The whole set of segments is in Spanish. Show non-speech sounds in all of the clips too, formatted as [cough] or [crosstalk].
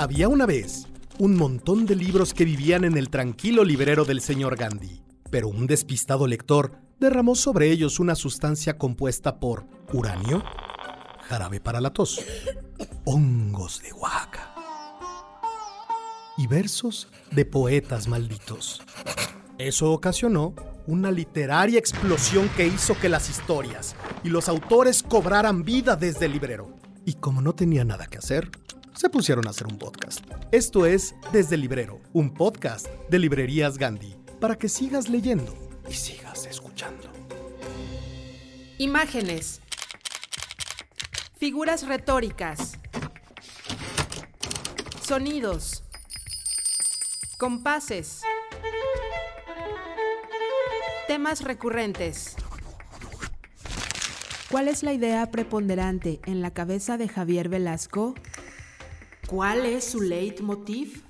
Había una vez un montón de libros que vivían en el tranquilo librero del señor Gandhi, pero un despistado lector derramó sobre ellos una sustancia compuesta por uranio, jarabe para la tos, hongos de Oaxaca y versos de poetas malditos. Eso ocasionó una literaria explosión que hizo que las historias y los autores cobraran vida desde el librero. Y como no tenía nada que hacer, se pusieron a hacer un podcast. Esto es Desde Librero, un podcast de Librerías Gandhi, para que sigas leyendo y sigas escuchando. Imágenes. Figuras retóricas. Sonidos. Compases. Temas recurrentes. ¿Cuál es la idea preponderante en la cabeza de Javier Velasco? ¿Cuál es su leitmotiv?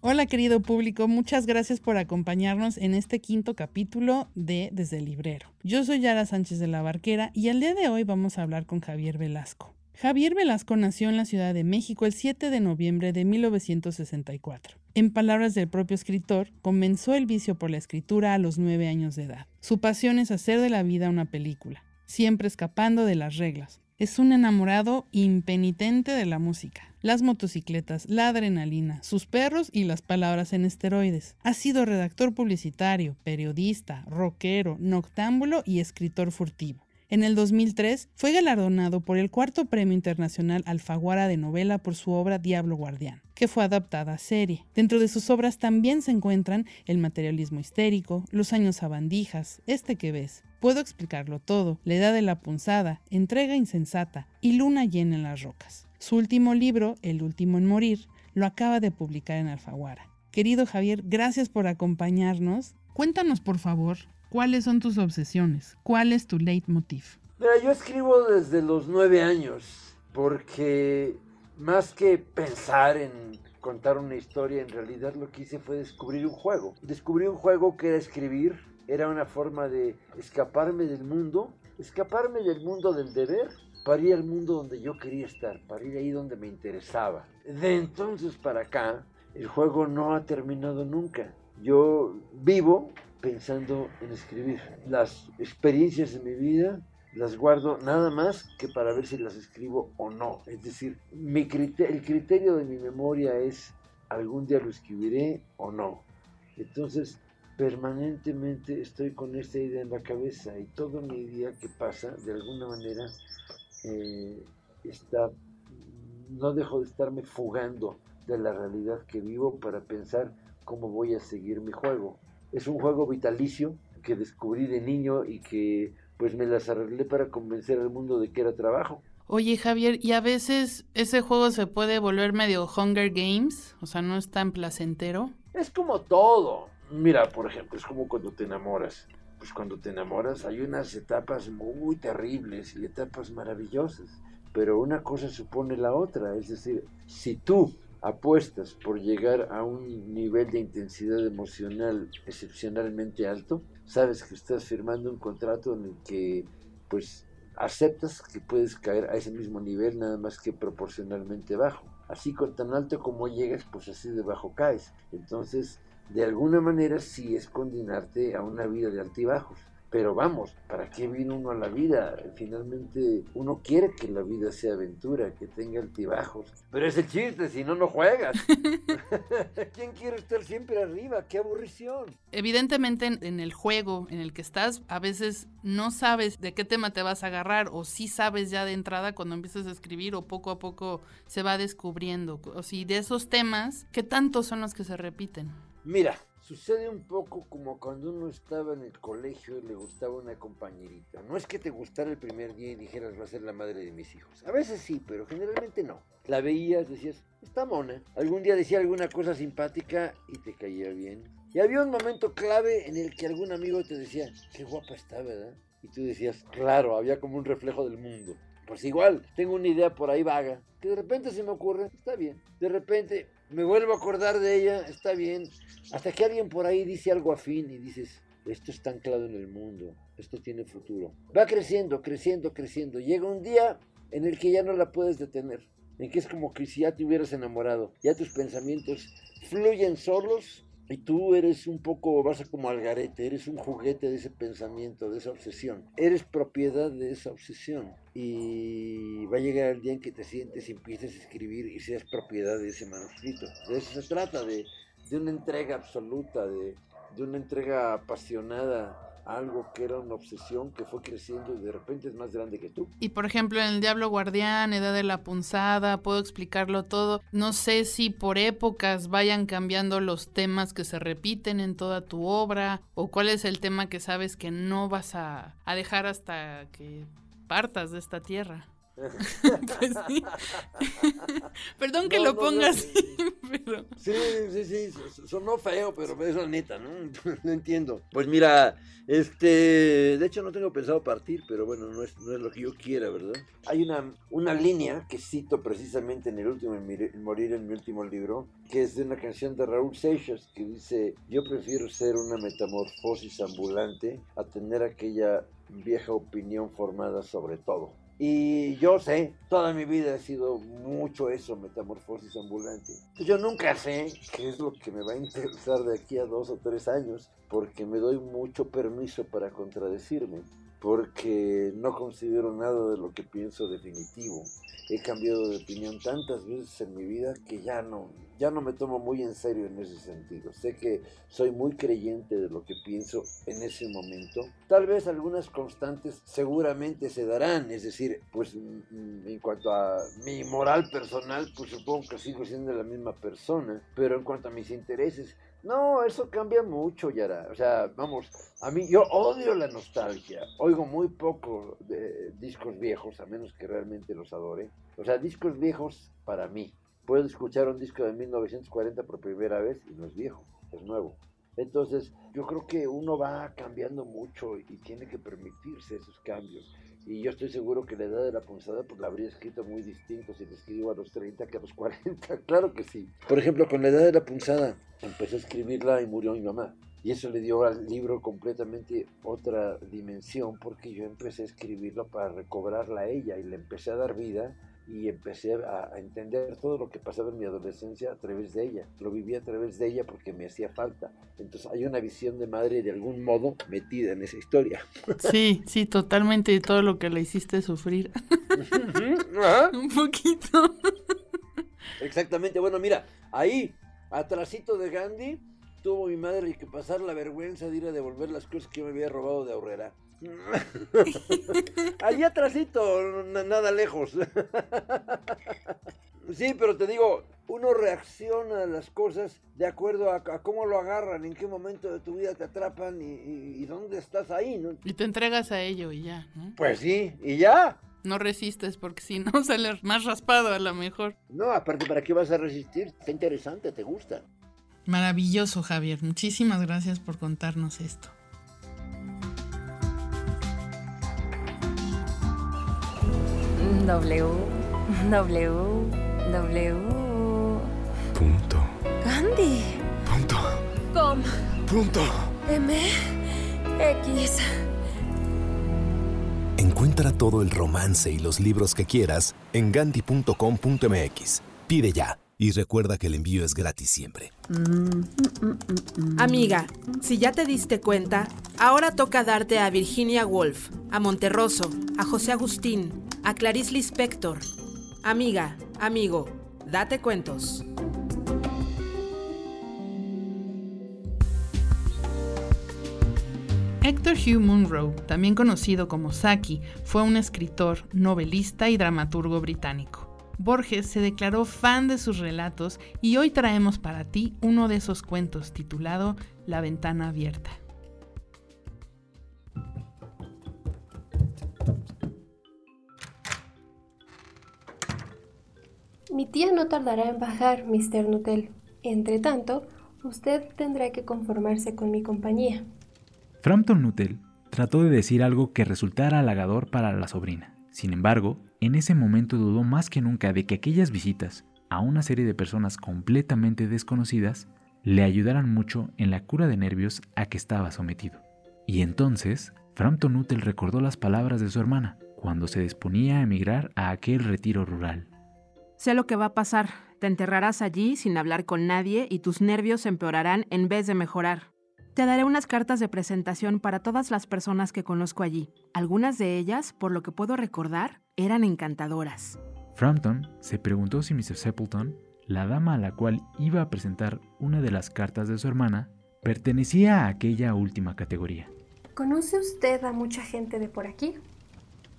Hola querido público, muchas gracias por acompañarnos en este quinto capítulo de Desde el Librero. Yo soy Yara Sánchez de la Barquera y el día de hoy vamos a hablar con Javier Velasco. Javier Velasco nació en la Ciudad de México el 7 de noviembre de 1964. En palabras del propio escritor, comenzó el vicio por la escritura a los nueve años de edad. Su pasión es hacer de la vida una película siempre escapando de las reglas. Es un enamorado impenitente de la música, las motocicletas, la adrenalina, sus perros y las palabras en esteroides. Ha sido redactor publicitario, periodista, rockero, noctámbulo y escritor furtivo. En el 2003 fue galardonado por el cuarto Premio Internacional Alfaguara de Novela por su obra Diablo Guardián, que fue adaptada a serie. Dentro de sus obras también se encuentran El materialismo histérico, Los años abandijas, Este que ves, Puedo explicarlo todo, La edad de la punzada, Entrega insensata y Luna llena en las rocas. Su último libro, El último en morir, lo acaba de publicar en Alfaguara. Querido Javier, gracias por acompañarnos. Cuéntanos, por favor, ¿Cuáles son tus obsesiones? ¿Cuál es tu leitmotiv? Mira, yo escribo desde los nueve años, porque más que pensar en contar una historia, en realidad lo que hice fue descubrir un juego. Descubrí un juego que era escribir, era una forma de escaparme del mundo, escaparme del mundo del deber para ir al mundo donde yo quería estar, para ir ahí donde me interesaba. De entonces para acá, el juego no ha terminado nunca. Yo vivo pensando en escribir. Las experiencias de mi vida las guardo nada más que para ver si las escribo o no. Es decir, mi el criterio de mi memoria es algún día lo escribiré o no. Entonces, permanentemente estoy con esta idea en la cabeza y todo mi día que pasa, de alguna manera, eh, está, no dejo de estarme fugando de la realidad que vivo para pensar cómo voy a seguir mi juego es un juego vitalicio que descubrí de niño y que pues me las arreglé para convencer al mundo de que era trabajo. Oye Javier, ¿y a veces ese juego se puede volver medio Hunger Games? O sea, no es tan placentero. Es como todo. Mira, por ejemplo, es como cuando te enamoras. Pues cuando te enamoras hay unas etapas muy terribles y etapas maravillosas. Pero una cosa supone la otra. Es decir, si tú apuestas por llegar a un nivel de intensidad emocional excepcionalmente alto, sabes que estás firmando un contrato en el que pues aceptas que puedes caer a ese mismo nivel nada más que proporcionalmente bajo. Así con tan alto como llegas, pues así de bajo caes. Entonces, de alguna manera sí es condenarte a una vida de altibajos. Pero vamos, ¿para qué vino uno a la vida? Finalmente uno quiere que la vida sea aventura, que tenga altibajos. Pero es el chiste, si no, no juegas. [laughs] [laughs] ¿Quién quiere estar siempre arriba? ¡Qué aburrición! Evidentemente en, el juego en el que estás, a veces no sabes de qué tema te vas a agarrar o sí sabes ya de entrada cuando empiezas a escribir o poco a poco se va descubriendo. O si de esos temas, ¿qué tantos son los que se repiten? Mira, Sucede un poco como cuando uno estaba en el colegio y le gustaba una compañerita. No es que te gustara el primer día y dijeras va a ser la madre de mis hijos. A veces sí, pero generalmente no. La veías, decías, está mona. Algún día decía alguna cosa simpática y te caía bien. Y había un momento clave en el que algún amigo te decía, qué guapa está, ¿verdad? Y tú decías, claro, había como un reflejo del mundo. Pues igual, tengo una idea por ahí vaga, que de repente se me ocurre, está bien. De repente me vuelvo a acordar de ella, está bien. Hasta que alguien por ahí dice algo afín y dices, esto está anclado en el mundo, esto tiene futuro. Va creciendo, creciendo, creciendo. Llega un día en el que ya no la puedes detener, en que es como que si ya te hubieras enamorado, ya tus pensamientos fluyen solos y tú eres un poco, vas a como al garete, eres un juguete de ese pensamiento, de esa obsesión. Eres propiedad de esa obsesión. Y va a llegar el día en que te sientes y empieces a escribir y seas propiedad de ese manuscrito. De eso se trata, de, de una entrega absoluta, de, de una entrega apasionada algo que era una obsesión que fue creciendo y de repente es más grande que tú. Y por ejemplo, en El Diablo Guardián, Edad de la Punzada, puedo explicarlo todo. No sé si por épocas vayan cambiando los temas que se repiten en toda tu obra o cuál es el tema que sabes que no vas a, a dejar hasta que partas de esta tierra. [laughs] pues sí. [laughs] Perdón que No, lo no, ponga no, así, [laughs] pero... Sí, sí, sí, sonó feo, pero es la neta, ¿no? No entiendo. Pues mira, este, de hecho no tengo pensado partir, pero bueno, no es, no es lo que yo quiera, ¿verdad? Hay una, una línea que cito precisamente en el último, en mi- en Morir en mi último libro, que es de una canción de Raúl Seixas, que dice, yo prefiero ser una metamorfosis ambulante a tener aquella vieja opinión formada sobre todo. Y yo sé, toda mi vida ha sido mucho eso, metamorfosis ambulante. Yo nunca sé qué es lo que me va a interesar de aquí a dos o tres años, porque me doy mucho permiso para contradecirme, porque no considero nada de lo que pienso definitivo. He cambiado de opinión tantas veces en mi vida que ya no, ya no me tomo muy en serio en ese sentido. Sé que soy muy creyente de lo que pienso en ese momento. Tal vez algunas constantes seguramente se darán, es decir, pues mm, en cuanto a mi moral personal, pues supongo que sigo siendo la misma persona, pero en cuanto a mis intereses, no, eso cambia mucho, Yara. O sea, vamos, a mí yo odio la nostalgia. Oigo muy poco de discos viejos, a menos que realmente los adore. O sea, discos viejos para mí. Puedo escuchar un disco de 1940 por primera vez y no es viejo, es nuevo. Entonces, yo creo que uno va cambiando mucho y tiene que permitirse esos cambios. Y yo estoy seguro que la edad de la punzada pues la habría escrito muy distinto si la escribo a los 30 que a los 40. [laughs] Claro que sí. Por ejemplo, con la edad de la punzada empecé a escribirla y murió mi mamá. Y eso le dio al libro completamente otra dimensión porque yo empecé a escribirlo para recobrarla a ella y le empecé a dar vida y empecé a, a entender todo lo que pasaba en mi adolescencia a través de ella. Lo viví a través de ella porque me hacía falta. Entonces hay una visión de madre de algún modo metida en esa historia. Sí, sí, totalmente de todo lo que le hiciste sufrir. [laughs] Un poquito. Exactamente, bueno, mira, ahí, atrasito de Gandhi, tuvo mi madre que pasar la vergüenza de ir a devolver las cosas que yo me había robado de ahorrera. [laughs] Allí atrasito, na- nada lejos. [laughs] Sí, pero te digo, uno reacciona a las cosas de acuerdo a, a cómo lo agarran, en qué momento de tu vida te atrapan y, y- y dónde estás ahí, ¿no? Y te entregas a ello y ya, ¿no? Pues sí, y ya. No resistes porque si no [laughs] sales más raspado a lo mejor. No, aparte, ¿para qué vas a resistir? Está interesante, te gusta. Maravilloso, Javier. Muchísimas gracias por contarnos esto. W, W, W. Punto. Gandhi. Punto. Com. Punto. M. X. Encuentra todo el romance y los libros que quieras en gandhi.com.mx. Pide ya y recuerda que el envío es gratis siempre. Amiga, si ya te diste cuenta, ahora toca darte a Virginia Woolf, a Monterroso, a José Agustín, a Clarice Lispector. Amiga, amigo, date cuentos. Hector Hugh Munro, también conocido como Saki, fue un escritor, novelista y dramaturgo británico. Borges se declaró fan de sus relatos y hoy traemos para ti uno de esos cuentos titulado La ventana abierta. Mi tía no tardará en bajar, Mr. Nuttall. Entre tanto, usted tendrá que conformarse con mi compañía. Frampton Nuttall trató de decir algo que resultara halagador para la sobrina. Sin embargo, en ese momento dudó más que nunca de que aquellas visitas a una serie de personas completamente desconocidas le ayudaran mucho en la cura de nervios a que estaba sometido. Y entonces, Frampton Nuttall recordó las palabras de su hermana cuando se disponía a emigrar a aquel retiro rural. Sé lo que va a pasar. Te enterrarás allí sin hablar con nadie y tus nervios empeorarán en vez de mejorar. Te daré unas cartas de presentación para todas las personas que conozco allí. Algunas de ellas, por lo que puedo recordar, eran encantadoras. Frampton se preguntó si Mr. Sepleton, la dama a la cual iba a presentar una de las cartas de su hermana, pertenecía a aquella última categoría. ¿Conoce usted a mucha gente de por aquí?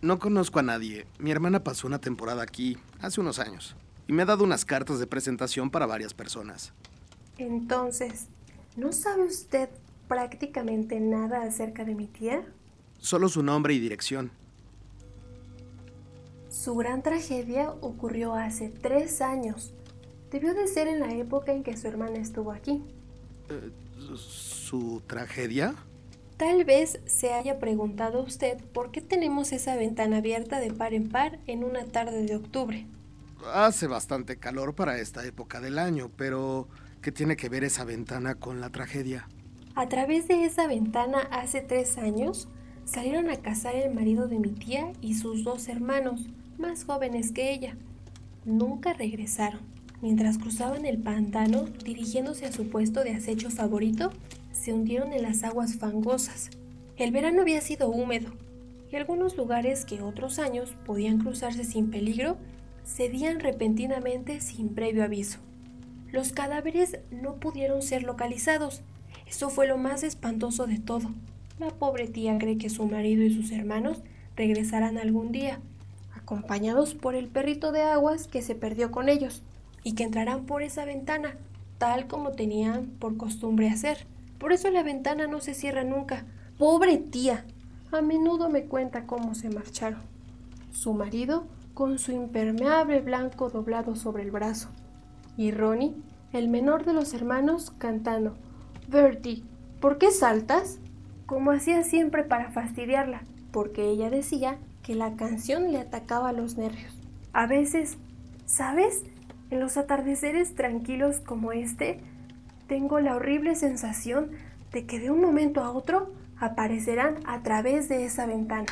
No conozco a nadie. Mi hermana pasó una temporada aquí hace unos años y me ha dado unas cartas de presentación para varias personas. Entonces, ¿no sabe usted prácticamente nada acerca de mi tía? Solo su nombre y dirección. Su gran tragedia ocurrió hace tres años. Debió de ser en la época en que su hermana estuvo aquí. Eh, ¿Su tragedia? Tal vez se haya preguntado usted por qué tenemos esa ventana abierta de par en par en una tarde de octubre. Hace bastante calor para esta época del año, pero ¿qué tiene que ver esa ventana con la tragedia? A través de esa ventana hace tres años salieron a cazar el marido de mi tía y sus dos hermanos, más jóvenes que ella. Nunca regresaron. Mientras cruzaban el pantano, dirigiéndose a su puesto de acecho favorito, se hundieron en las aguas fangosas. El verano había sido húmedo y algunos lugares que otros años podían cruzarse sin peligro cedían repentinamente sin previo aviso. Los cadáveres no pudieron ser localizados eso fue lo más espantoso de todo. La pobre tía cree que su marido y sus hermanos regresarán algún día, acompañados por el perrito de aguas que se perdió con ellos, y que entrarán por esa ventana, tal como tenían por costumbre hacer. Por eso la ventana no se cierra nunca. Pobre tía. A menudo me cuenta cómo se marcharon. Su marido con su impermeable blanco doblado sobre el brazo. Y Ronnie, el menor de los hermanos, cantando Bertie, ¿por qué saltas? Como hacía siempre para fastidiarla, porque ella decía que la canción le atacaba los nervios. A veces, ¿sabes? En los atardeceres tranquilos como este, tengo la horrible sensación de que de un momento a otro aparecerán a través de esa ventana.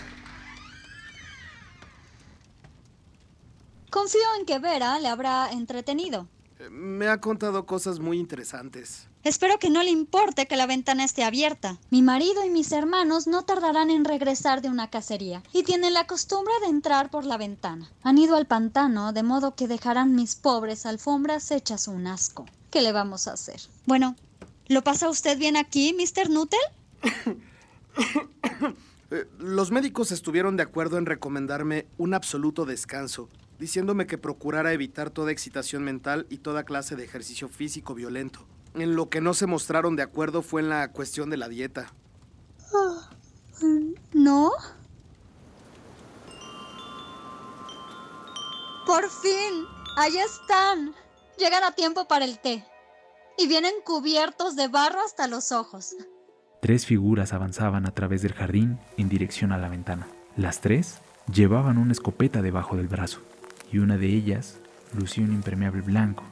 Confío en que Vera le habrá entretenido. Me ha contado cosas muy interesantes. Espero que no le importe que la ventana esté abierta. Mi marido y mis hermanos no tardarán en regresar de una cacería y tienen la costumbre de entrar por la ventana. Han ido al pantano, de modo que dejarán mis pobres alfombras hechas un asco. ¿Qué le vamos a hacer? Bueno, ¿lo pasa usted bien aquí, Mr. Nuttall? [coughs] Eh, los médicos estuvieron de acuerdo en recomendarme un absoluto descanso diciéndome que procurara evitar toda excitación mental y toda clase de ejercicio físico violento. En lo que no se mostraron de acuerdo fue en la cuestión de la dieta. ¿No? Por fin, ahí están. Llegan a tiempo para el té. Y vienen cubiertos de barro hasta los ojos. Tres figuras avanzaban a través del jardín en dirección a la ventana. Las tres llevaban una escopeta debajo del brazo y una de ellas lucía un impermeable blanco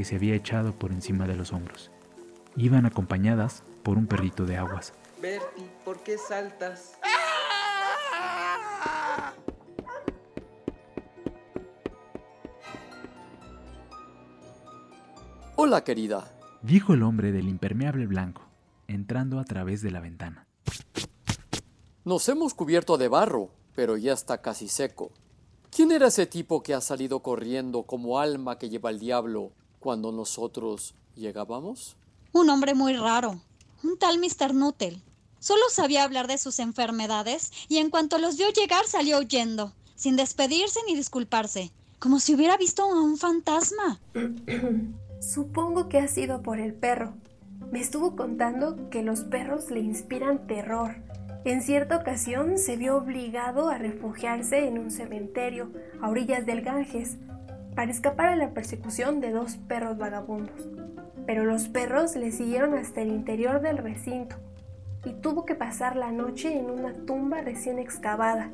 que se había echado por encima de los hombros. Iban acompañadas por un perrito de aguas. Bertie, ¿por qué saltas? Hola, querida, dijo el hombre del impermeable blanco, entrando a través de la ventana. Nos hemos cubierto de barro, pero ya está casi seco. ¿Quién era ese tipo que ha salido corriendo como alma que lleva el diablo cuando nosotros llegábamos? Un hombre muy raro, un tal Mr. Nuttall. Solo sabía hablar de sus enfermedades y en cuanto los vio llegar salió huyendo, sin despedirse ni disculparse, como si hubiera visto a un fantasma. [clears throat] Supongo que ha sido por el perro. Me estuvo contando que los perros le inspiran terror en cierta ocasión se vio obligado a refugiarse en un cementerio a orillas del Ganges para escapar a la persecución de dos perros vagabundos. Pero los perros le siguieron hasta el interior del recinto y tuvo que pasar la noche en una tumba recién excavada,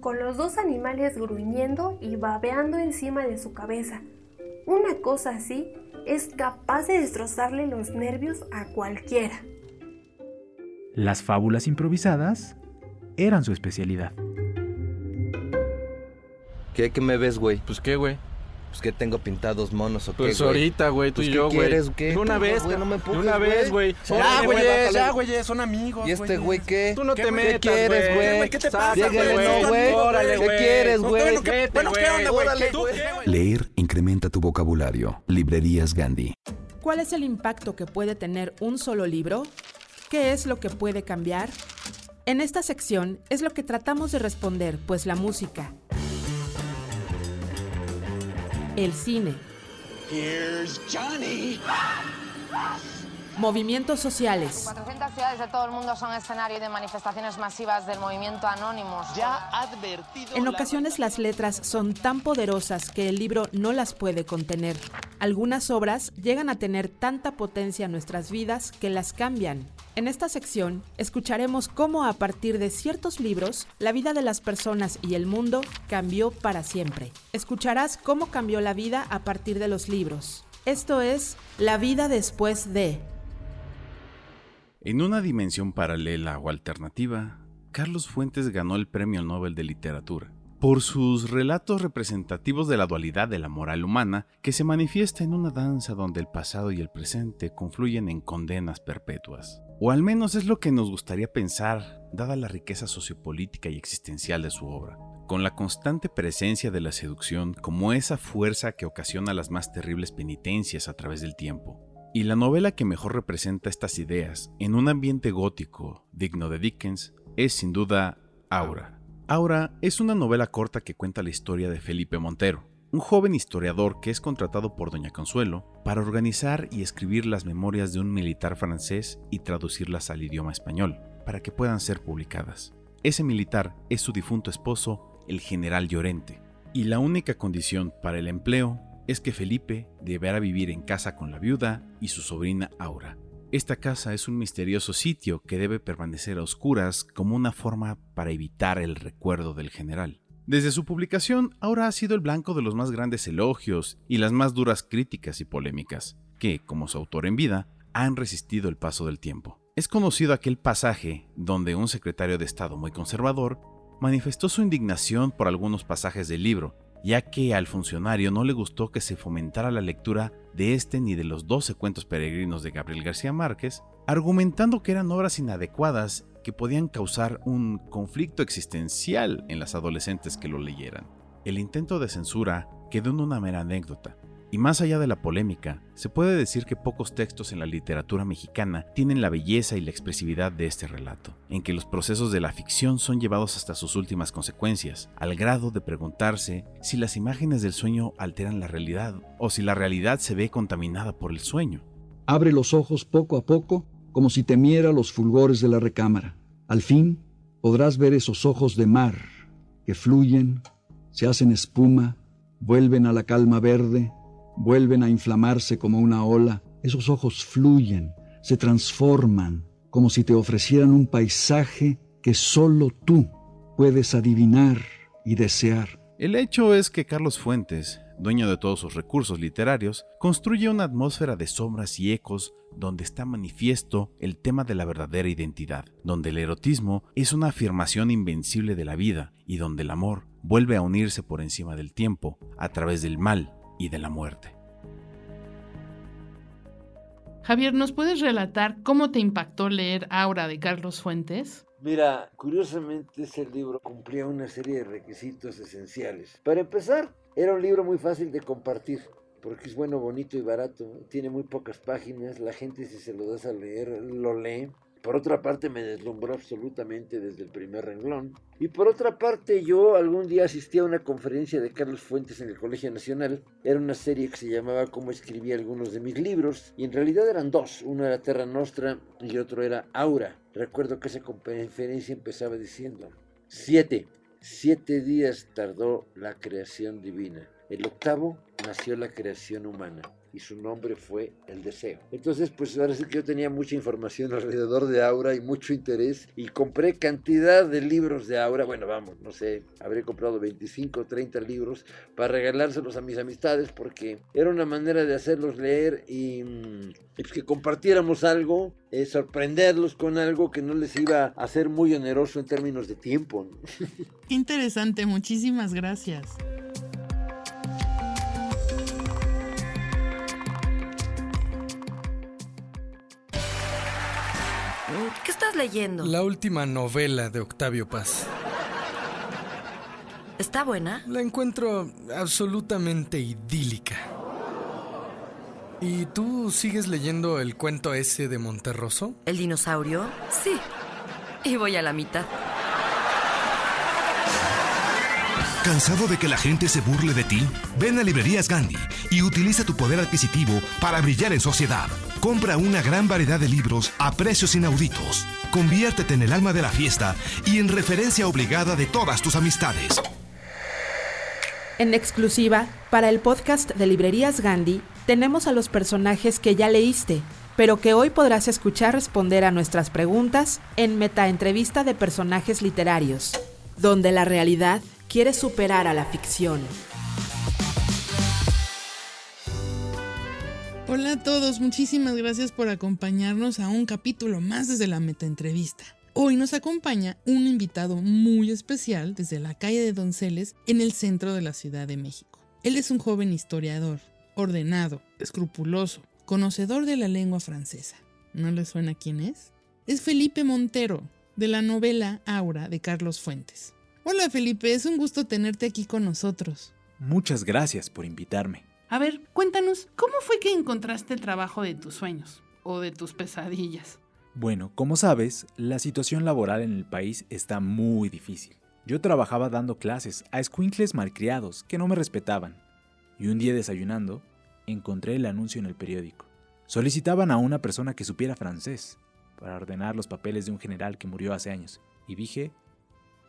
con los dos animales gruñendo y babeando encima de su cabeza. Una cosa así es capaz de destrozarle los nervios a cualquiera. Las fábulas improvisadas eran su especialidad. ¿Qué, qué me ves, güey? Pues qué, güey. Pues que tengo pintados monos o qué, Pues ahorita, güey, tú Pues, y ¿qué yo, güey. quieres, qué? De una vez, güey, no me de empujes, una vez, güey. Ya, Órale, güey, ya, güey, son amigos, ¿Y este güey. qué? Tú no te ¿Qué metas, quieres, güey? ¿Qué te pasa, güey? no, güey. Órale, ¿Qué güey. quieres, güey? bueno, ¿qué- ¿qué onda, güey? Órale, ¿Tú güey. qué, güey? Leer incrementa tu vocabulario. Librerías Gandhi. ¿Cuál es el impacto que puede tener un solo libro? ¿Qué es lo que puede cambiar? En esta sección es lo que tratamos de responder, pues la música, el cine, Here's Johnny. movimientos sociales, 400 ciudades de todo el mundo son escenario de manifestaciones masivas del movimiento Anónimos. Ya advertido. En ocasiones las letras son tan poderosas que el libro no las puede contener. Algunas obras llegan a tener tanta potencia en nuestras vidas que las cambian. En esta sección escucharemos cómo a partir de ciertos libros la vida de las personas y el mundo cambió para siempre. Escucharás cómo cambió la vida a partir de los libros. Esto es La vida después de... En una dimensión paralela o alternativa, Carlos Fuentes ganó el Premio Nobel de Literatura por sus relatos representativos de la dualidad de la moral humana que se manifiesta en una danza donde el pasado y el presente confluyen en condenas perpetuas. O al menos es lo que nos gustaría pensar, dada la riqueza sociopolítica y existencial de su obra, con la constante presencia de la seducción como esa fuerza que ocasiona las más terribles penitencias a través del tiempo. Y la novela que mejor representa estas ideas en un ambiente gótico digno de Dickens es sin duda Aura. Aura es una novela corta que cuenta la historia de Felipe Montero, un joven historiador que es contratado por Doña Consuelo para organizar y escribir las memorias de un militar francés y traducirlas al idioma español, para que puedan ser publicadas. Ese militar es su difunto esposo, el general Llorente, y la única condición para el empleo es que Felipe deberá vivir en casa con la viuda y su sobrina Aura. Esta casa es un misterioso sitio que debe permanecer a oscuras como una forma para evitar el recuerdo del general. Desde su publicación, Aura ha sido el blanco de los más grandes elogios y las más duras críticas y polémicas, que, como su autor en vida, han resistido el paso del tiempo. Es conocido aquel pasaje donde un secretario de Estado muy conservador manifestó su indignación por algunos pasajes del libro, ya que al funcionario no le gustó que se fomentara la lectura de este ni de los 12 cuentos peregrinos de Gabriel García Márquez, argumentando que eran obras inadecuadas que podían causar un conflicto existencial en las adolescentes que lo leyeran. El intento de censura quedó en una mera anécdota, y más allá de la polémica, se puede decir que pocos textos en la literatura mexicana tienen la belleza y la expresividad de este relato, en que los procesos de la ficción son llevados hasta sus últimas consecuencias, al grado de preguntarse si las imágenes del sueño alteran la realidad o si la realidad se ve contaminada por el sueño. Abre los ojos poco a poco, como si temiera los fulgores de la recámara. Al fin podrás ver esos ojos de mar que fluyen, se hacen espuma, vuelven a la calma verde, vuelven a inflamarse como una ola. Esos ojos fluyen, se transforman, como si te ofrecieran un paisaje que solo tú puedes adivinar y desear. El hecho es que Carlos Fuentes, dueño de todos sus recursos literarios, construye una atmósfera de sombras y ecos donde está manifiesto el tema de la verdadera identidad, donde el erotismo es una afirmación invencible de la vida y donde el amor vuelve a unirse por encima del tiempo a través del mal y de la muerte. Javier, ¿nos puedes relatar cómo te impactó leer Aura de Carlos Fuentes? Mira, curiosamente ese libro cumplía una serie de requisitos esenciales. Para empezar, era un libro muy fácil de compartir, porque es bueno, bonito y barato. Tiene muy pocas páginas, la gente si se lo das a leer lo lee. Por otra parte me deslumbró absolutamente desde el primer renglón. Y por otra parte yo algún día asistí a una conferencia de Carlos Fuentes en el Colegio Nacional. Era una serie que se llamaba Cómo escribí algunos de mis libros. Y en realidad eran dos. Uno era Terra Nostra y otro era Aura. Recuerdo que esa conferencia empezaba diciendo, siete, siete días tardó la creación divina. El octavo nació la creación humana. Y su nombre fue El Deseo. Entonces, pues ahora sí que yo tenía mucha información [laughs] alrededor de Aura y mucho interés y compré cantidad de libros de Aura. Bueno, vamos, no sé, habré comprado 25 o 30 libros para regalárselos a mis amistades porque era una manera de hacerlos leer y, mm, y pues que compartiéramos algo, eh, sorprenderlos con algo que no les iba a ser muy oneroso en términos de tiempo. ¿no? [laughs] Interesante, muchísimas gracias. ¿Qué estás leyendo? La última novela de Octavio Paz. ¿Está buena? La encuentro absolutamente idílica. ¿Y tú sigues leyendo el cuento ese de Monterroso? ¿El dinosaurio? Sí. Y voy a la mitad. ¿Cansado de que la gente se burle de ti? Ven a Librerías Gandhi y utiliza tu poder adquisitivo para brillar en sociedad. Compra una gran variedad de libros a precios inauditos. Conviértete en el alma de la fiesta y en referencia obligada de todas tus amistades. En exclusiva, para el podcast de Librerías Gandhi, tenemos a los personajes que ya leíste, pero que hoy podrás escuchar responder a nuestras preguntas en Metaentrevista de Personajes Literarios, donde la realidad quiere superar a la ficción. Hola a todos, muchísimas gracias por acompañarnos a un capítulo más desde la Metaentrevista. Hoy nos acompaña un invitado muy especial desde la calle de Donceles en el centro de la Ciudad de México. Él es un joven historiador, ordenado, escrupuloso, conocedor de la lengua francesa. ¿No le suena quién es? Es Felipe Montero, de la novela Aura de Carlos Fuentes. Hola Felipe, es un gusto tenerte aquí con nosotros. Muchas gracias por invitarme. A ver, cuéntanos, ¿cómo fue que encontraste el trabajo de tus sueños o de tus pesadillas? Bueno, como sabes, la situación laboral en el país está muy difícil. Yo trabajaba dando clases a escuincles malcriados que no me respetaban. Y un día desayunando, encontré el anuncio en el periódico. Solicitaban a una persona que supiera francés para ordenar los papeles de un general que murió hace años. Y dije,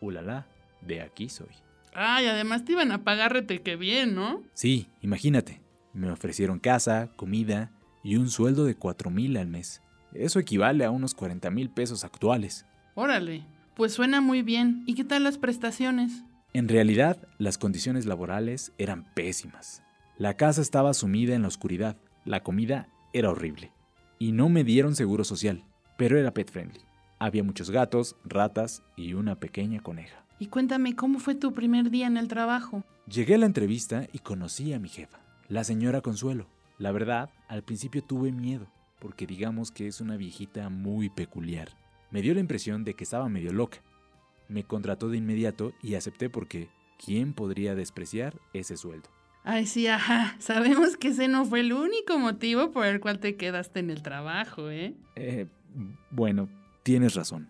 ulala, de aquí soy. Ay, además te iban a pagar rete que bien, ¿no? Sí, imagínate. Me ofrecieron casa, comida y un sueldo de 4 mil al mes. Eso equivale a unos 40 mil pesos actuales. Órale, pues suena muy bien. ¿Y qué tal las prestaciones? En realidad, las condiciones laborales eran pésimas. La casa estaba sumida en la oscuridad, la comida era horrible. Y no me dieron seguro social, pero era pet friendly. Había muchos gatos, ratas y una pequeña coneja. Y cuéntame, ¿cómo fue tu primer día en el trabajo? Llegué a la entrevista y conocí a mi jefa, la señora Consuelo. La verdad, al principio tuve miedo, porque digamos que es una viejita muy peculiar. Me dio la impresión de que estaba medio loca. Me contrató de inmediato y acepté porque ¿quién podría despreciar ese sueldo? Ay, sí, ajá. [laughs] Sabemos que ese no fue el único motivo por el cual te quedaste en el trabajo, ¿eh? Eh, bueno, tienes razón.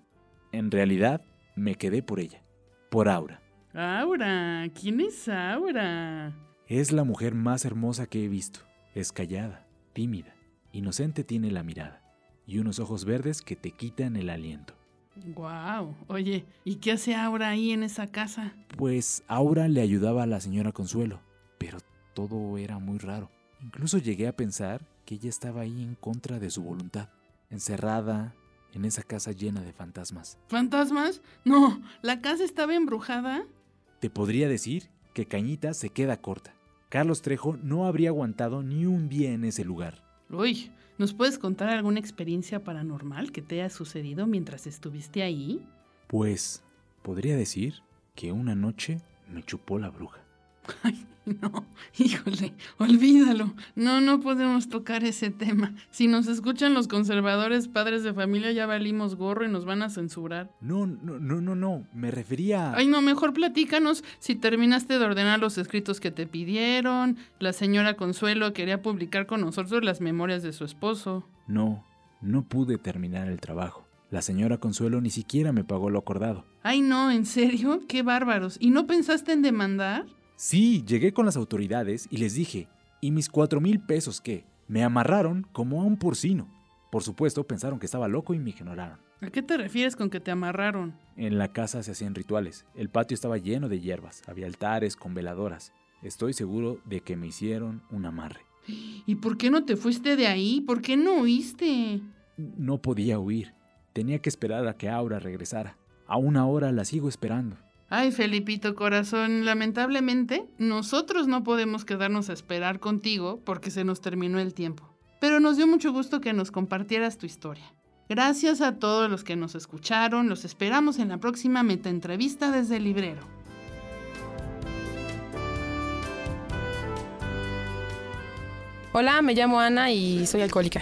En realidad, me quedé por ella. Por Aura. Aura, ¿quién es Aura? Es la mujer más hermosa que he visto. Es callada, tímida, inocente tiene la mirada y unos ojos verdes que te quitan el aliento. Wow. Oye, ¿y qué hace Aura ahí en esa casa? Pues Aura le ayudaba a la señora Consuelo, pero todo era muy raro. Incluso llegué a pensar que ella estaba ahí en contra de su voluntad, encerrada en esa casa llena de fantasmas. ¿Fantasmas? No, ¿la casa estaba embrujada? Te podría decir que Cañita se queda corta. Carlos Trejo no habría aguantado ni un día en ese lugar. Uy, ¿nos puedes contar alguna experiencia paranormal que te haya sucedido mientras estuviste ahí? Pues podría decir que una noche me chupó la bruja. [laughs] Ay, no, híjole, olvídalo. No, no podemos tocar ese tema. Si nos escuchan los conservadores padres de familia, ya valimos gorro y nos van a censurar. No, no, no, no, no. Me refería. Ay, no, mejor platícanos si terminaste de ordenar los escritos que te pidieron. La señora Consuelo quería publicar con nosotros las memorias de su esposo. No, no pude terminar el trabajo. La señora Consuelo ni siquiera me pagó lo acordado. Ay, no, ¿en serio? Qué bárbaros. ¿Y no pensaste en demandar? Sí, llegué con las autoridades y les dije, ¿y mis cuatro mil pesos qué? Me amarraron como a un porcino. Por supuesto, pensaron que estaba loco y me ignoraron. ¿A qué te refieres con que te amarraron? En la casa se hacían rituales. El patio estaba lleno de hierbas, había altares con veladoras. Estoy seguro de que me hicieron un amarre. ¿Y por qué no te fuiste de ahí? ¿Por qué no huiste? No podía huir. Tenía que esperar a que Aura regresara. Aún ahora la sigo esperando. Ay, Felipito corazón, lamentablemente nosotros no podemos quedarnos a esperar contigo porque se nos terminó el tiempo. Pero nos dio mucho gusto que nos compartieras tu historia. Gracias a todos los que nos escucharon, los esperamos en la próxima meta entrevista desde el librero. Hola, me llamo Ana y soy alcohólica.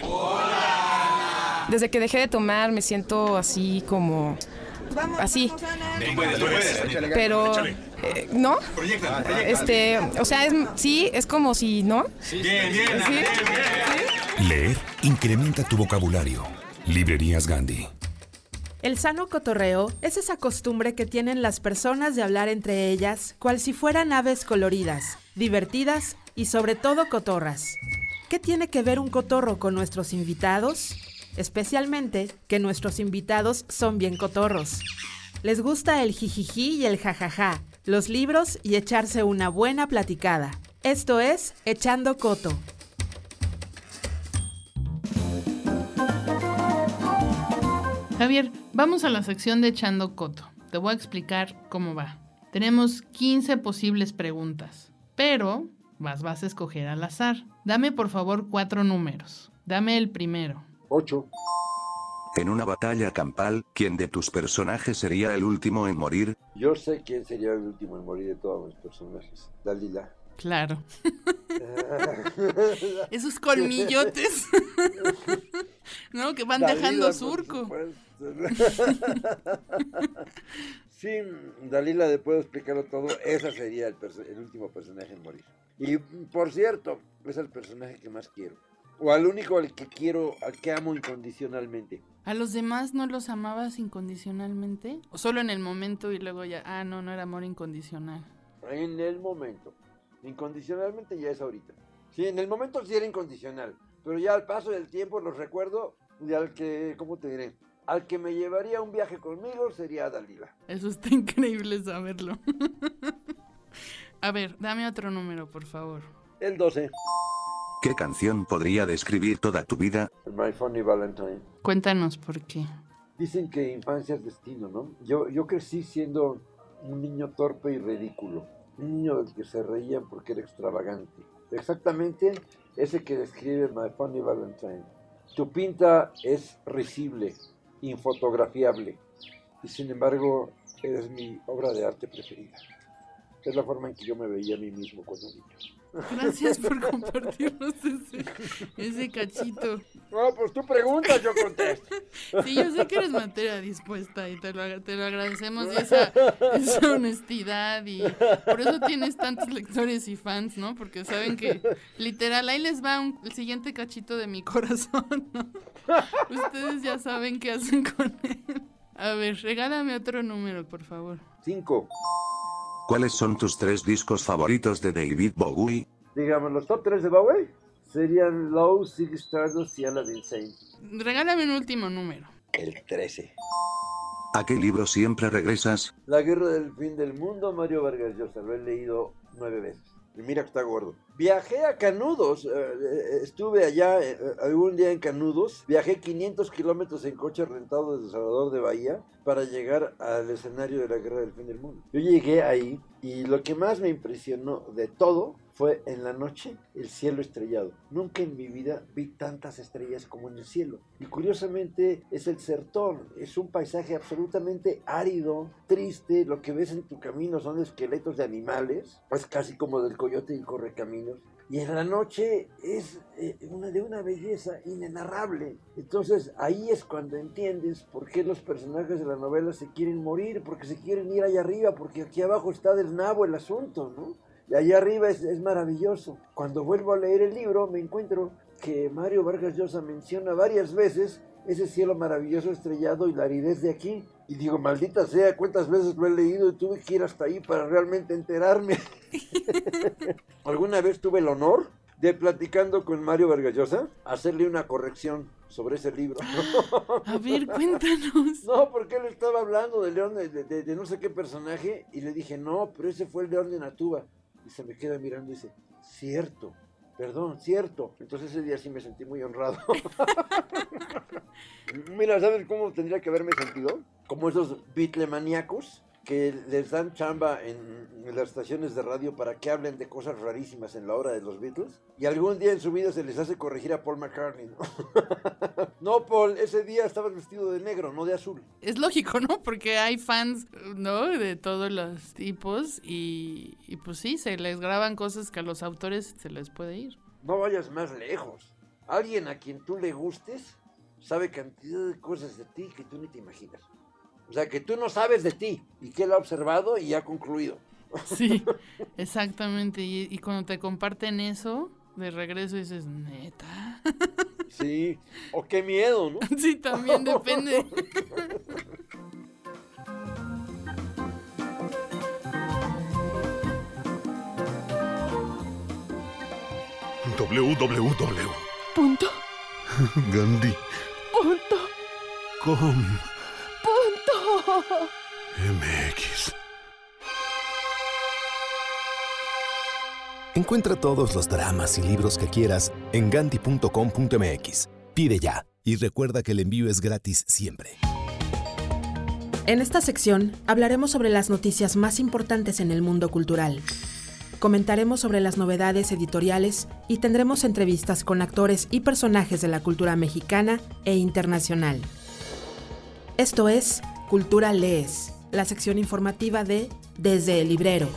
Desde que dejé de tomar me siento así como... Así. Pero... eh, ¿No? Este, o sea, es, sí, es como si, ¿no? Bien, bien. ¿Sí? Leer incrementa tu vocabulario. Librerías Gandhi. El sano cotorreo es esa costumbre que tienen las personas de hablar entre ellas, cual si fueran aves coloridas, divertidas y sobre todo cotorras. ¿Qué tiene que ver un cotorro con nuestros invitados? Especialmente que nuestros invitados son bien cotorros. Les gusta el jijiji y el jajaja, los libros y echarse una buena platicada. Esto es Echando Coto. Javier, vamos a la sección de Echando Coto. Te voy a explicar cómo va. Tenemos 15 posibles preguntas, pero vas, vas a escoger al azar. Dame por favor cuatro números. Dame el primero. 8. En una batalla campal, ¿quién de tus personajes sería el último en morir? Yo sé quién sería el último en morir de todos mis personajes. Dalila. Claro. [laughs] [laughs] Esos colmillotes. [laughs] no, que van Dalila, dejando surco. sí, Dalila, de puedo explicarlo todo. Esa sería el último personaje en morir. Y por cierto, es el personaje que más quiero. O al único al que quiero, al que amo incondicionalmente. ¿A los demás no los amabas incondicionalmente? ¿O solo en el momento y luego ya, ah, no, no era amor incondicional? En el momento. Incondicionalmente ya es ahorita. Sí, en el momento sí era incondicional. Pero ya al paso del tiempo los recuerdo y al que, ¿cómo te diré? Al que me llevaría un viaje conmigo sería Dalila. Eso está [laughs] increíble saberlo. [laughs] A ver, dame otro número, por favor. El 12. ¿Qué canción podría describir toda tu vida? My Funny Valentine. Cuéntanos por qué. Dicen que infancia es destino, ¿no? Yo, yo crecí siendo un niño torpe y ridículo. Un niño del que se reían porque era extravagante. Exactamente ese que describe My Funny Valentine. Tu pinta es risible, infotografiable. Y sin embargo, eres mi obra de arte preferida. Es la forma en que yo me veía a mí mismo cuando niño. Gracias por compartirnos ese, ese cachito. No, pues tú preguntas, yo contesto. Sí, yo sé que eres materia dispuesta y te lo, te lo agradecemos y esa, esa honestidad y por eso tienes tantos lectores y fans, ¿no? Porque saben que literal ahí les va un- el siguiente cachito de mi corazón, ¿no? Ustedes ya saben qué hacen con él. A ver, regálame otro número, por favor. Cinco. ¿Cuáles son tus tres discos favoritos de David Bowie? Digamos, los top 3 de Bowie serían Low, Ziggy Stardust y Aladdin Sane. Regálame un último número. El 13. ¿A qué libro siempre regresas? La guerra del fin del mundo, Mario Vargas Llosa. Lo he leído nueve veces. Mira que está gordo. Viajé a Canudos. eh, eh, estuve allá eh, eh, algún día en Canudos. Viajé 500 kilómetros en coche rentado desde Salvador de Bahía para llegar al escenario de la guerra del fin del mundo. Yo llegué ahí y lo que más me impresionó de todo fue en la noche el cielo estrellado. Nunca en mi vida vi tantas estrellas como en el cielo. Y curiosamente es el sertón, es un paisaje absolutamente árido, triste. Lo que ves en tu camino son esqueletos de animales, es casi como del coyote y correcaminos. Y en la noche es eh, una, de una belleza inenarrable. Entonces ahí es cuando entiendes por qué los personajes de la novela se quieren morir, porque se quieren ir allá arriba, porque aquí abajo está del nabo el asunto, ¿no? Y allá arriba es, es maravilloso. Cuando vuelvo a leer el libro me encuentro que Mario Vargas Llosa menciona varias veces ese cielo maravilloso estrellado y la aridez de aquí. Y digo, maldita sea, cuántas veces lo he leído y tuve que ir hasta ahí para realmente enterarme. [laughs] Alguna vez tuve el honor de platicando con Mario Vargas Llosa, hacerle una corrección sobre ese libro. [laughs] A ver, cuéntanos. No, porque él estaba hablando de León, de, de- de no sé qué personaje, y le dije, no, pero ese fue el León de Natuba. Y se me queda mirando y dice, cierto, Perdón, cierto. Entonces ese día sí me sentí muy honrado. [laughs] [laughs] Mira, ¿sabes cómo tendría que haberme sentido? Como esos Beatlemaníacos que les dan chamba en, en, las estaciones de radio para que hablen de cosas rarísimas en la hora de los Beatles y algún día en su vida se les hace corregir a Paul McCartney. No, [laughs] no Paul, ese día estabas vestido de negro, no de azul. Es lógico, ¿no? Porque hay fans, ¿no? De todos los tipos y, y pues sí, se les graban cosas que a los autores se les puede ir. No vayas más lejos. Alguien a quien tú le gustes sabe cantidad de cosas de ti que tú ni te imaginas. O sea, que tú no sabes de ti y que él ha observado y ha concluido. Sí, [laughs] exactamente. Y, y, cuando te comparten eso, de regreso dices, neta. [laughs] Sí, o qué miedo, ¿no? [laughs] Sí, también depende. www. Punto. Gandhi. Punto. Com. MX. Encuentra todos los dramas y libros que quieras en gandhi.com.mx. Pide ya y recuerda que el envío es gratis siempre. En esta sección hablaremos sobre las noticias más importantes en el mundo cultural. Comentaremos sobre las novedades editoriales y tendremos entrevistas con actores y personajes de la cultura mexicana e internacional. Esto es Cultura Lees, la sección informativa de Desde el Librero.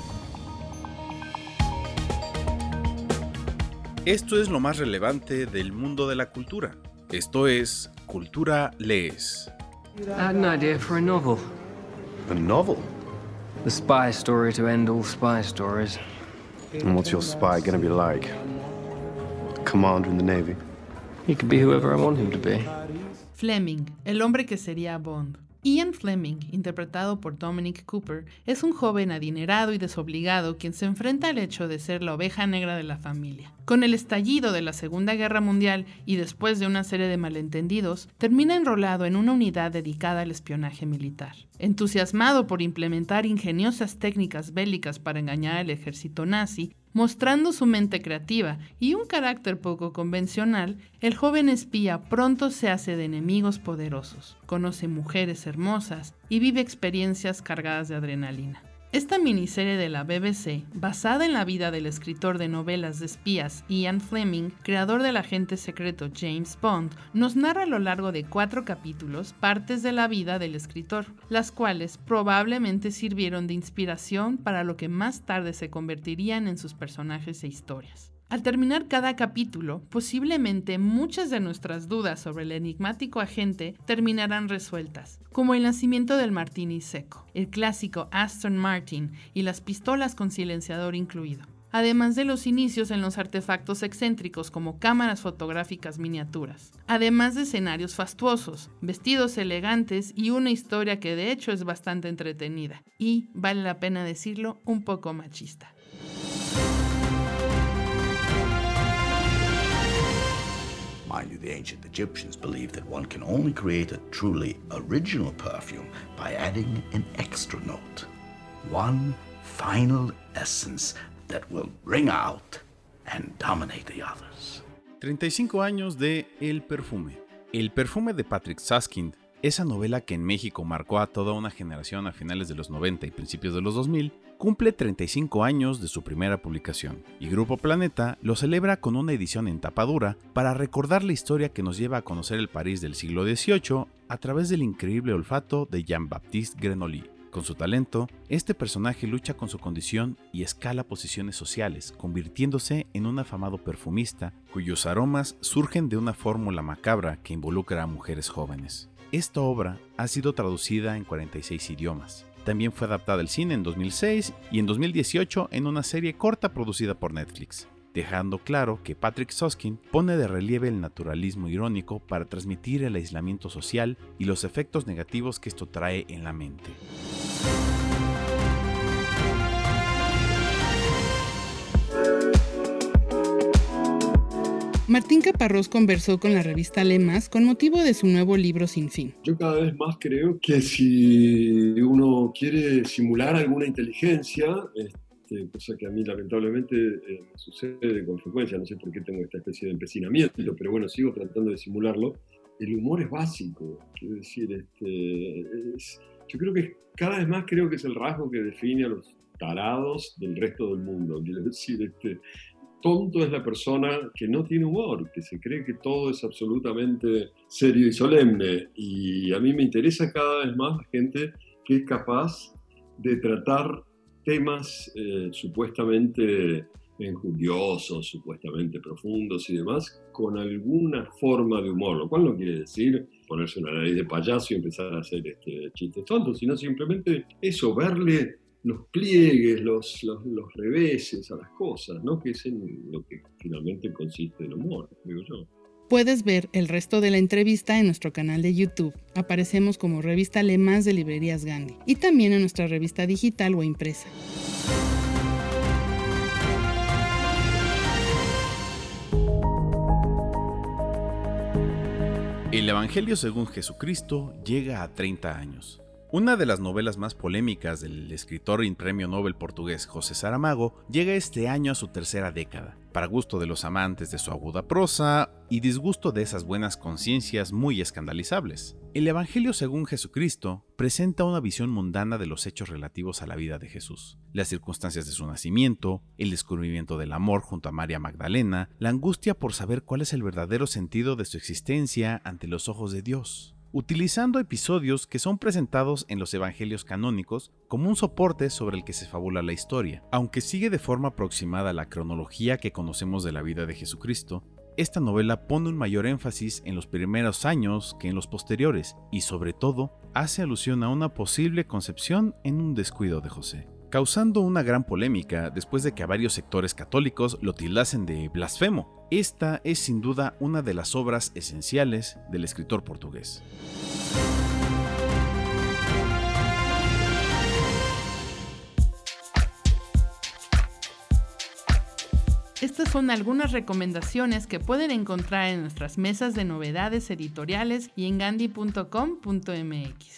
Esto es lo más relevante del mundo de la cultura. Esto es Cultura Lees. I had an idea for a novel. A novel? The spy story to end all spy stories. And what's your spy gonna be like? Commander in the Navy? He could be whoever I want him to be. Fleming, el hombre que sería Bond. Ian Fleming, interpretado por Dominic Cooper, es un joven adinerado y desobligado quien se enfrenta al hecho de ser la oveja negra de la familia. Con el estallido de la Segunda Guerra Mundial y después de una serie de malentendidos, termina enrolado en una unidad dedicada al espionaje militar. Entusiasmado por implementar ingeniosas técnicas bélicas para engañar al ejército nazi, mostrando su mente creativa y un carácter poco convencional, el joven espía pronto se hace de enemigos poderosos, conoce mujeres hermosas y vive experiencias cargadas de adrenalina. Esta miniserie de la BBC, basada en la vida del escritor de novelas de espías Ian Fleming, creador del agente secreto James Bond, nos narra a lo largo de cuatro capítulos partes de la vida del escritor, las cuales probablemente sirvieron de inspiración para lo que más tarde se convertirían en sus personajes e historias. Al terminar cada capítulo, posiblemente muchas de nuestras dudas sobre el enigmático agente terminarán resueltas, como el nacimiento del martini seco, el clásico Aston Martin y las pistolas con silenciador incluido, además de los inicios en los artefactos excéntricos como cámaras fotográficas miniaturas, además de escenarios fastuosos, vestidos elegantes y una historia que de hecho es bastante entretenida y, vale la pena decirlo, un poco machista. Mind you, the ancient Egyptians believed that one can only create a truly original perfume by adding an extra note. One final essence that will ring out and dominate the others. 35 años de El Perfume. El Perfume de Patrick Saskind, esa novela que en México marcó a toda una generación a finales de los 90 y principios de los 2000, cumple 35 años de su primera publicación, y Grupo Planeta lo celebra con una edición en tapadura para recordar la historia que nos lleva a conocer el París del siglo XVIII a través del increíble olfato de Jean-Baptiste Grenouille. Con su talento, este personaje lucha con su condición y escala posiciones sociales, convirtiéndose en un afamado perfumista cuyos aromas surgen de una fórmula macabra que involucra a mujeres jóvenes. Esta obra ha sido traducida en 46 idiomas. También fue adaptada al cine en 2006 y en 2018 en una serie corta producida por Netflix, dejando claro que Patrick Susskind pone de relieve el naturalismo irónico para transmitir el aislamiento social y los efectos negativos que esto trae en la mente. Martín Caparrós conversó con la revista Lemas con motivo de su nuevo libro Sin Fin. Yo cada vez más creo que si uno quiere simular alguna inteligencia, este, cosa que a mí lamentablemente eh, sucede con frecuencia, no sé por qué tengo esta especie de empecinamiento, pero bueno, sigo tratando de simularlo. El humor es básico, quiero decir, este, es- yo creo que cada vez más creo que es el rasgo que define a los tarados del resto del mundo, quiero decir, este, tonto es la persona que no tiene humor, que se cree que todo es absolutamente serio y solemne. Y a mí me interesa cada vez más la gente que es capaz de tratar temas eh, supuestamente enjundiosos, supuestamente profundos y demás, con alguna forma de humor, lo cual no quiere decir ponerse una nariz de payaso y empezar a hacer este, chistes tontos, sino simplemente eso, verle los pliegues, los, los, los reveses a las cosas, ¿no? que es en lo que finalmente consiste el humor, digo yo. Puedes ver el resto de la entrevista en nuestro canal de YouTube. Aparecemos como revista Le Mans de Librerías Gandhi y también en nuestra revista digital o impresa. El Evangelio según Jesucristo llega a 30 años. Una de las novelas más polémicas del escritor y premio Nobel portugués José Saramago llega este año a su tercera década, para gusto de los amantes de su aguda prosa y disgusto de esas buenas conciencias muy escandalizables. El Evangelio según Jesucristo presenta una visión mundana de los hechos relativos a la vida de Jesús, las circunstancias de su nacimiento, el descubrimiento del amor junto a María Magdalena, la angustia por saber cuál es el verdadero sentido de su existencia ante los ojos de Dios utilizando episodios que son presentados en los evangelios canónicos como un soporte sobre el que se fabula la historia. Aunque sigue de forma aproximada la cronología que conocemos de la vida de Jesucristo, esta novela pone un mayor énfasis en los primeros años que en los posteriores y sobre todo hace alusión a una posible concepción en un descuido de José causando una gran polémica después de que a varios sectores católicos lo tildasen de blasfemo. Esta es sin duda una de las obras esenciales del escritor portugués. Estas son algunas recomendaciones que pueden encontrar en nuestras mesas de novedades editoriales y en gandhi.com.mx.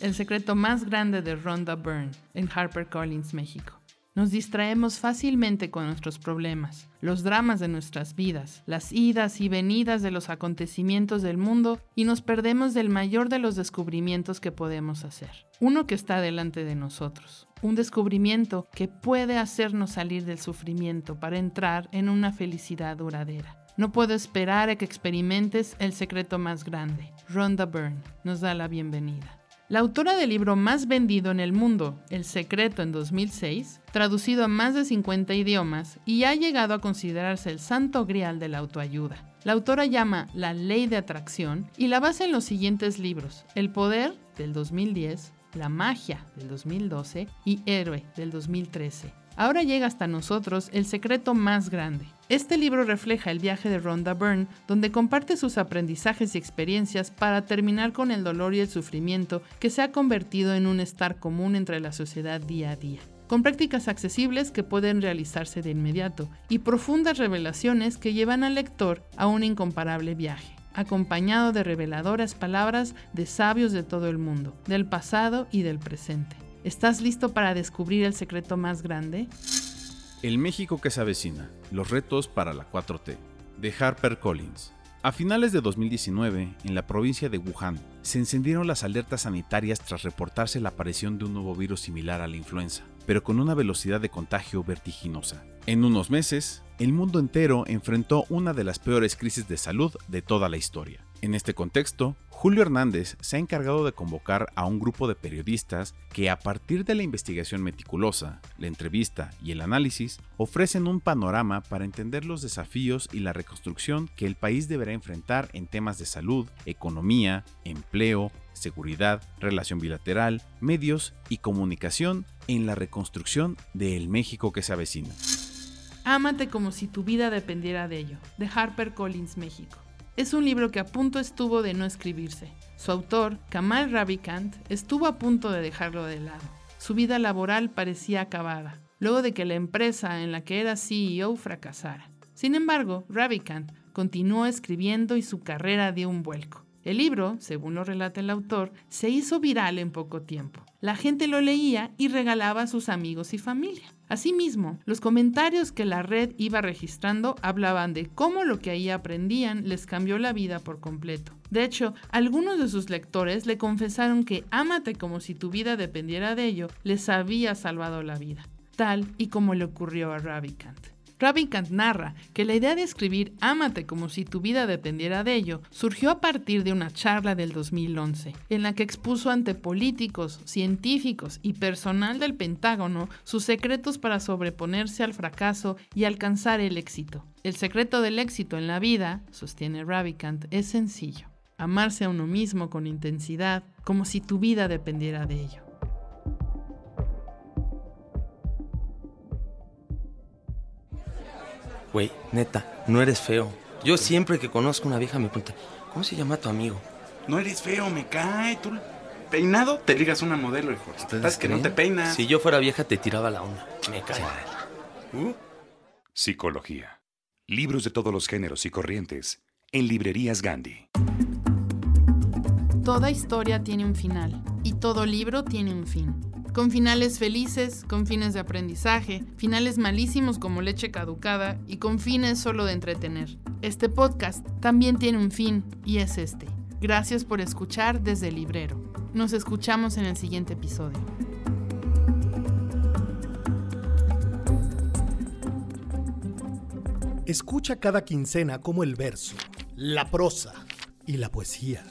El secreto más grande de Rhonda Byrne en HarperCollins, México. Nos distraemos fácilmente con nuestros problemas, los dramas de nuestras vidas, las idas y venidas de los acontecimientos del mundo y nos perdemos del mayor de los descubrimientos que podemos hacer. Uno que está delante de nosotros. Un descubrimiento que puede hacernos salir del sufrimiento para entrar en una felicidad duradera. No puedo esperar a que experimentes el secreto más grande. Rhonda Byrne nos da la bienvenida. La autora del libro más vendido en el mundo, El Secreto en 2006, traducido a más de 50 idiomas y ha llegado a considerarse el santo grial de la autoayuda. La autora llama La Ley de Atracción y la basa en los siguientes libros, El Poder del 2010, La Magia del 2012 y Héroe del 2013. Ahora llega hasta nosotros el secreto más grande. Este libro refleja el viaje de Rhonda Byrne, donde comparte sus aprendizajes y experiencias para terminar con el dolor y el sufrimiento que se ha convertido en un estar común entre la sociedad día a día. Con prácticas accesibles que pueden realizarse de inmediato y profundas revelaciones que llevan al lector a un incomparable viaje acompañado de reveladoras palabras de sabios de todo el mundo, del pasado y del presente. ¿Estás listo para descubrir el secreto más grande? El México que se avecina, los retos para la 4T, de Harper Collins. A finales de 2019, en la provincia de Wuhan, se encendieron las alertas sanitarias tras reportarse la aparición de un nuevo virus similar a la influenza, pero con una velocidad de contagio vertiginosa. En unos meses, el mundo entero enfrentó una de las peores crisis de salud de toda la historia. En este contexto, Julio Hernández se ha encargado de convocar a un grupo de periodistas que a partir de la investigación meticulosa, la entrevista y el análisis ofrecen un panorama para entender los desafíos y la reconstrucción que el país deberá enfrentar en temas de salud, economía, empleo, seguridad, relación bilateral, medios y comunicación en la reconstrucción del México que se avecina. Ámate como si tu vida dependiera de ello, de Harper Collins México. Es un libro que a punto estuvo de no escribirse. Su autor, Kamal Ravikant, estuvo a punto de dejarlo de lado. Su vida laboral parecía acabada, luego de que la empresa en la que era CEO fracasara. Sin embargo, Ravikant continuó escribiendo y su carrera dio un vuelco. El libro, según lo relata el autor, se hizo viral en poco tiempo. La gente lo leía y regalaba a sus amigos y familia. Asimismo, los comentarios que la red iba registrando hablaban de cómo lo que ahí aprendían les cambió la vida por completo. De hecho, algunos de sus lectores le confesaron que Ámate como si tu vida dependiera de ello les había salvado la vida, tal y como le ocurrió a Ravikant. Ravikant narra que la idea de escribir Ámate como si tu vida dependiera de ello surgió a partir de una charla del 2011, en la que expuso ante políticos, científicos y personal del Pentágono sus secretos para sobreponerse al fracaso y alcanzar el éxito. El secreto del éxito en la vida, sostiene Ravikant, es sencillo. Amarse a uno mismo con intensidad, como si tu vida dependiera de ello. Güey, neta, no eres feo. Yo siempre que conozco una vieja me pregunta, ¿cómo se llama tu amigo? No eres feo, me cae. Tú peinado te ligas una modelo, hijo. Estás que no te peinas. Si yo fuera vieja te tiraba la onda. Me cae. Uh. Psicología. Libros de todos los géneros y corrientes en librerías Gandhi. Toda historia tiene un final y todo libro tiene un fin con finales felices, con fines de aprendizaje, finales malísimos como leche caducada y con fines solo de entretener. Este podcast también tiene un fin y es este. Gracias por escuchar desde el librero. Nos escuchamos en el siguiente episodio. Escucha cada quincena como el verso, la prosa y la poesía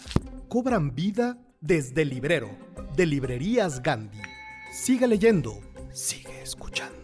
cobran vida desde el librero de Librerías Gandhi. Sigue leyendo, sigue escuchando.